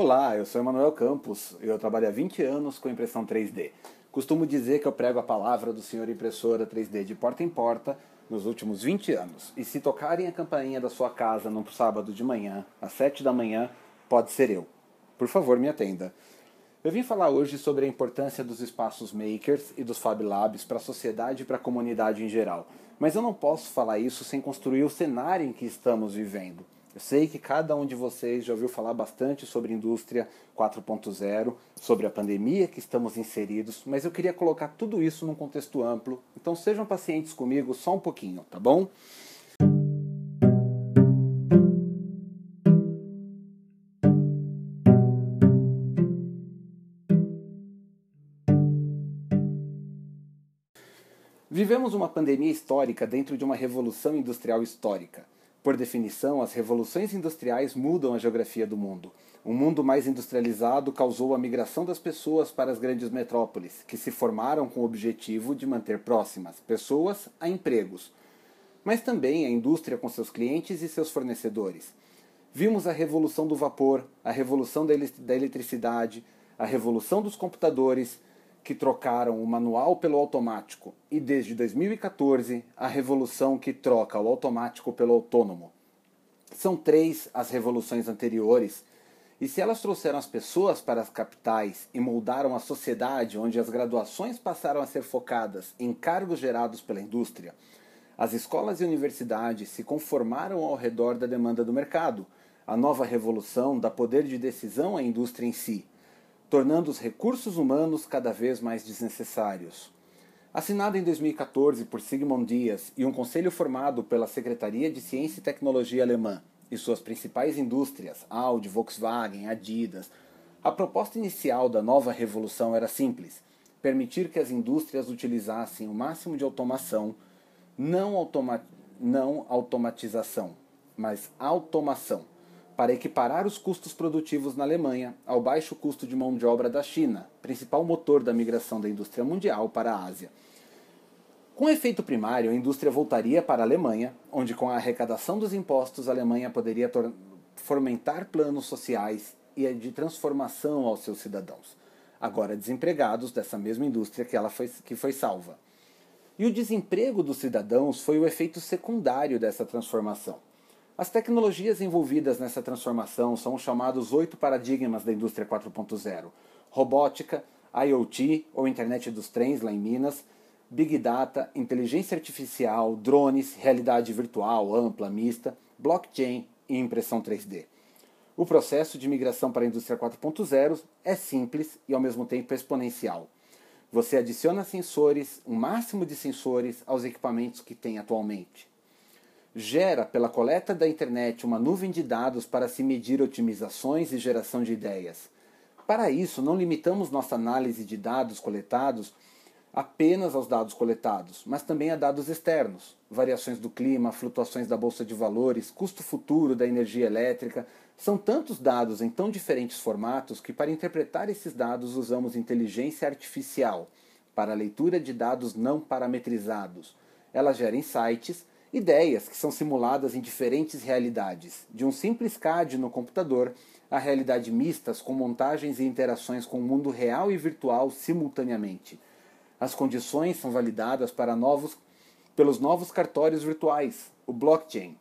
Olá, eu sou Emanuel Campos eu trabalho há 20 anos com impressão 3D. Costumo dizer que eu prego a palavra do senhor impressora 3D de porta em porta nos últimos 20 anos. E se tocarem a campainha da sua casa num sábado de manhã, às 7 da manhã, pode ser eu. Por favor, me atenda. Eu vim falar hoje sobre a importância dos espaços makers e dos Fab Labs para a sociedade e para a comunidade em geral. Mas eu não posso falar isso sem construir o cenário em que estamos vivendo. Eu sei que cada um de vocês já ouviu falar bastante sobre indústria 4.0, sobre a pandemia que estamos inseridos, mas eu queria colocar tudo isso num contexto amplo. Então sejam pacientes comigo só um pouquinho, tá bom? Vivemos uma pandemia histórica dentro de uma revolução industrial histórica. Por definição, as revoluções industriais mudam a geografia do mundo. Um mundo mais industrializado causou a migração das pessoas para as grandes metrópoles, que se formaram com o objetivo de manter próximas pessoas a empregos, mas também a indústria com seus clientes e seus fornecedores. Vimos a revolução do vapor, a revolução da eletricidade, a revolução dos computadores, que trocaram o manual pelo automático, e desde 2014 a revolução que troca o automático pelo autônomo. São três as revoluções anteriores, e se elas trouxeram as pessoas para as capitais e moldaram a sociedade onde as graduações passaram a ser focadas em cargos gerados pela indústria, as escolas e universidades se conformaram ao redor da demanda do mercado. A nova revolução dá poder de decisão à indústria em si tornando os recursos humanos cada vez mais desnecessários. Assinado em 2014 por Sigmund Dias e um conselho formado pela Secretaria de Ciência e Tecnologia alemã e suas principais indústrias, Audi, Volkswagen, Adidas, a proposta inicial da nova revolução era simples: permitir que as indústrias utilizassem o máximo de automação, não, automa não automatização, mas automação para equiparar os custos produtivos na Alemanha ao baixo custo de mão de obra da China, principal motor da migração da indústria mundial para a Ásia. Com efeito primário, a indústria voltaria para a Alemanha, onde, com a arrecadação dos impostos, a Alemanha poderia fomentar planos sociais e de transformação aos seus cidadãos, agora desempregados dessa mesma indústria que, ela foi, que foi salva. E o desemprego dos cidadãos foi o efeito secundário dessa transformação. As tecnologias envolvidas nessa transformação são os chamados oito paradigmas da indústria 4.0: robótica, IoT, ou internet dos trens lá em Minas, Big Data, inteligência artificial, drones, realidade virtual ampla, mista, blockchain e impressão 3D. O processo de migração para a indústria 4.0 é simples e ao mesmo tempo exponencial. Você adiciona sensores, um máximo de sensores, aos equipamentos que tem atualmente gera pela coleta da internet uma nuvem de dados para se medir otimizações e geração de ideias. Para isso, não limitamos nossa análise de dados coletados apenas aos dados coletados, mas também a dados externos, variações do clima, flutuações da bolsa de valores, custo futuro da energia elétrica. São tantos dados em tão diferentes formatos que, para interpretar esses dados, usamos inteligência artificial para a leitura de dados não parametrizados. Ela gera insights Ideias que são simuladas em diferentes realidades, de um simples CAD no computador a realidade mistas com montagens e interações com o mundo real e virtual simultaneamente. As condições são validadas para novos, pelos novos cartórios virtuais, o blockchain.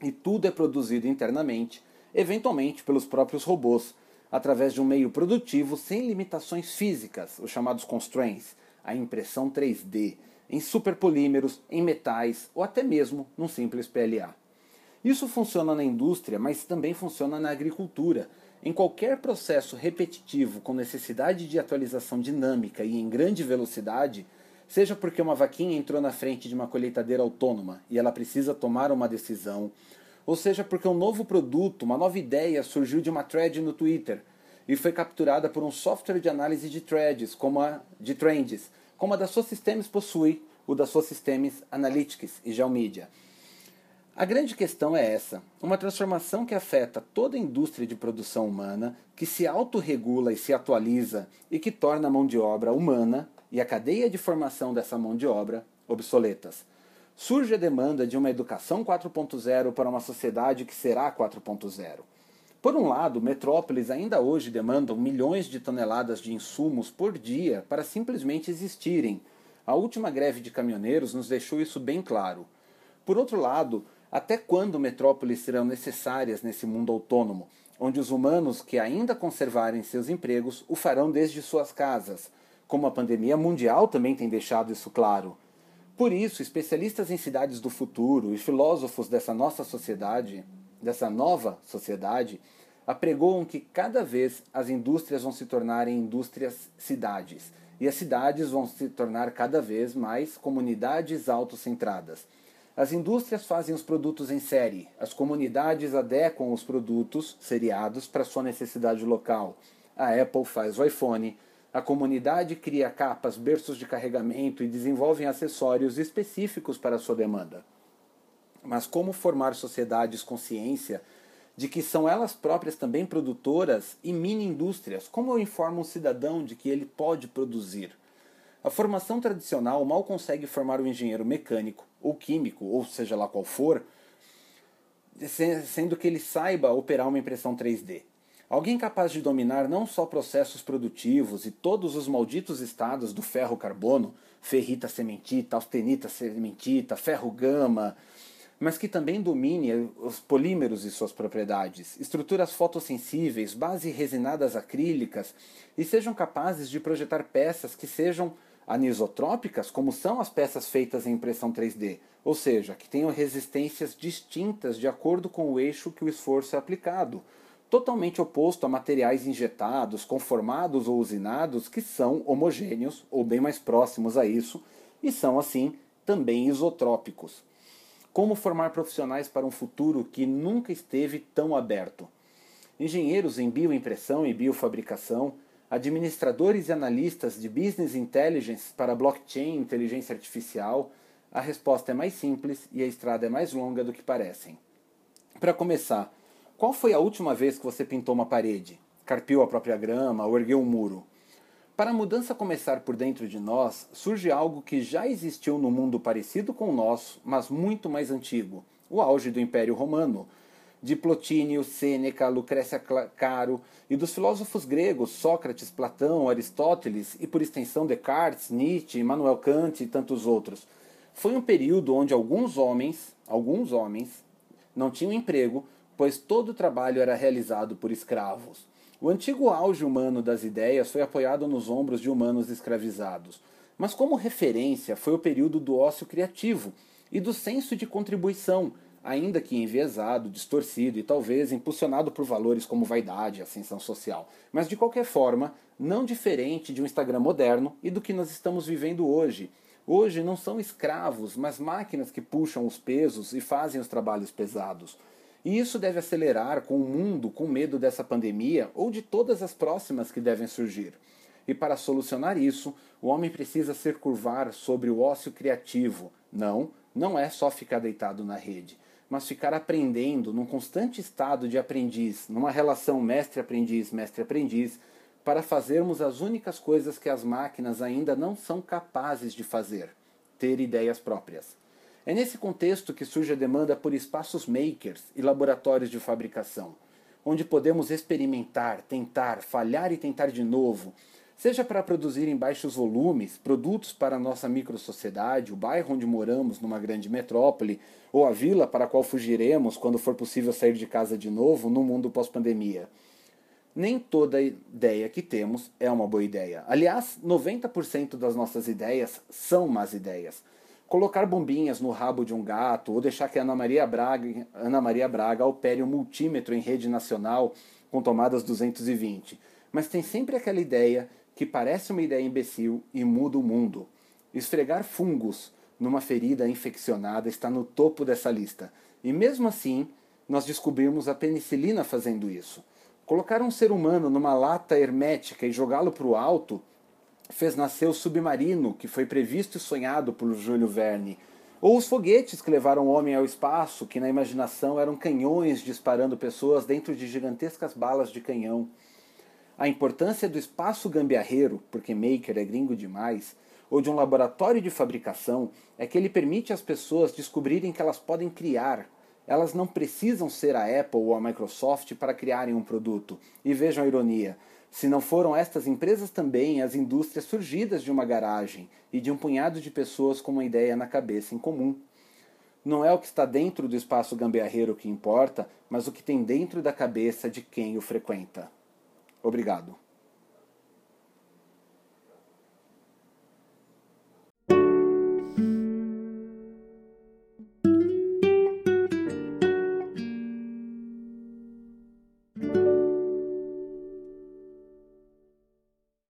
E tudo é produzido internamente, eventualmente pelos próprios robôs, através de um meio produtivo sem limitações físicas, os chamados constraints, a impressão 3D em superpolímeros, em metais ou até mesmo num simples PLA. Isso funciona na indústria, mas também funciona na agricultura. Em qualquer processo repetitivo com necessidade de atualização dinâmica e em grande velocidade, seja porque uma vaquinha entrou na frente de uma colheitadeira autônoma e ela precisa tomar uma decisão, ou seja porque um novo produto, uma nova ideia surgiu de uma thread no Twitter e foi capturada por um software de análise de threads, como a de trends, como a da Systems possui o da Systems Analytics e Geomedia. A grande questão é essa: uma transformação que afeta toda a indústria de produção humana, que se autorregula e se atualiza e que torna a mão de obra humana e a cadeia de formação dessa mão de obra obsoletas. Surge a demanda de uma educação 4.0 para uma sociedade que será 4.0. Por um lado, metrópoles ainda hoje demandam milhões de toneladas de insumos por dia para simplesmente existirem. A última greve de caminhoneiros nos deixou isso bem claro. Por outro lado, até quando metrópoles serão necessárias nesse mundo autônomo, onde os humanos que ainda conservarem seus empregos o farão desde suas casas? Como a pandemia mundial também tem deixado isso claro. Por isso, especialistas em cidades do futuro e filósofos dessa nossa sociedade, dessa nova sociedade, apregoam que cada vez as indústrias vão se tornarem indústrias cidades e as cidades vão se tornar cada vez mais comunidades autocentradas. As indústrias fazem os produtos em série, as comunidades adequam os produtos seriados para sua necessidade local. A Apple faz o iPhone, a comunidade cria capas, berços de carregamento e desenvolve acessórios específicos para sua demanda. Mas como formar sociedades com ciência de que são elas próprias também produtoras e mini-indústrias? Como eu informo um cidadão de que ele pode produzir? A formação tradicional mal consegue formar o engenheiro mecânico ou químico, ou seja lá qual for, sendo que ele saiba operar uma impressão 3D. Alguém capaz de dominar não só processos produtivos e todos os malditos estados do ferro carbono, ferrita cementita, austenita cementita, ferro gama, mas que também domine os polímeros e suas propriedades, estruturas fotossensíveis, base resinadas acrílicas e sejam capazes de projetar peças que sejam anisotrópicas, como são as peças feitas em impressão 3D, ou seja, que tenham resistências distintas de acordo com o eixo que o esforço é aplicado totalmente oposto a materiais injetados, conformados ou usinados que são homogêneos ou bem mais próximos a isso e são assim também isotrópicos. Como formar profissionais para um futuro que nunca esteve tão aberto? Engenheiros em bioimpressão e biofabricação, administradores e analistas de business intelligence para blockchain e inteligência artificial, a resposta é mais simples e a estrada é mais longa do que parecem. Para começar, qual foi a última vez que você pintou uma parede, carpiu a própria grama ou ergueu um muro? Para a mudança começar por dentro de nós, surge algo que já existiu no mundo parecido com o nosso, mas muito mais antigo: o auge do Império Romano. De Plotínio, Sêneca, Lucrécia Caro e dos filósofos gregos Sócrates, Platão, Aristóteles e, por extensão, Descartes, Nietzsche, Immanuel Kant e tantos outros. Foi um período onde alguns homens, alguns homens, não tinham emprego, pois todo o trabalho era realizado por escravos. O antigo auge humano das ideias foi apoiado nos ombros de humanos escravizados, mas como referência foi o período do ócio criativo e do senso de contribuição, ainda que enviesado, distorcido e talvez impulsionado por valores como vaidade e ascensão social, mas de qualquer forma, não diferente de um Instagram moderno e do que nós estamos vivendo hoje. Hoje não são escravos, mas máquinas que puxam os pesos e fazem os trabalhos pesados. E isso deve acelerar com o mundo com medo dessa pandemia ou de todas as próximas que devem surgir. E para solucionar isso, o homem precisa se curvar sobre o ócio criativo. Não, não é só ficar deitado na rede, mas ficar aprendendo num constante estado de aprendiz, numa relação mestre-aprendiz, mestre-aprendiz, para fazermos as únicas coisas que as máquinas ainda não são capazes de fazer: ter ideias próprias. É nesse contexto que surge a demanda por espaços makers e laboratórios de fabricação, onde podemos experimentar, tentar, falhar e tentar de novo, seja para produzir em baixos volumes produtos para a nossa microsociedade, o bairro onde moramos numa grande metrópole, ou a vila para a qual fugiremos quando for possível sair de casa de novo no mundo pós-pandemia. Nem toda ideia que temos é uma boa ideia. Aliás, 90% das nossas ideias são más ideias colocar bombinhas no rabo de um gato ou deixar que Ana Maria Braga, Ana Maria Braga opere um multímetro em rede nacional com tomadas 220. Mas tem sempre aquela ideia que parece uma ideia imbecil e muda o mundo. Esfregar fungos numa ferida infeccionada está no topo dessa lista. E mesmo assim, nós descobrimos a penicilina fazendo isso. Colocar um ser humano numa lata hermética e jogá-lo para o alto fez nascer o submarino, que foi previsto e sonhado por Júlio Verne, ou os foguetes que levaram o homem ao espaço, que na imaginação eram canhões disparando pessoas dentro de gigantescas balas de canhão. A importância do espaço gambiarreiro, porque Maker é gringo demais, ou de um laboratório de fabricação, é que ele permite às pessoas descobrirem que elas podem criar, Elas não precisam ser a Apple ou a Microsoft para criarem um produto. E vejam a ironia: se não foram estas empresas também as indústrias surgidas de uma garagem e de um punhado de pessoas com uma ideia na cabeça em comum. Não é o que está dentro do espaço gambiarreiro que importa, mas o que tem dentro da cabeça de quem o frequenta. Obrigado.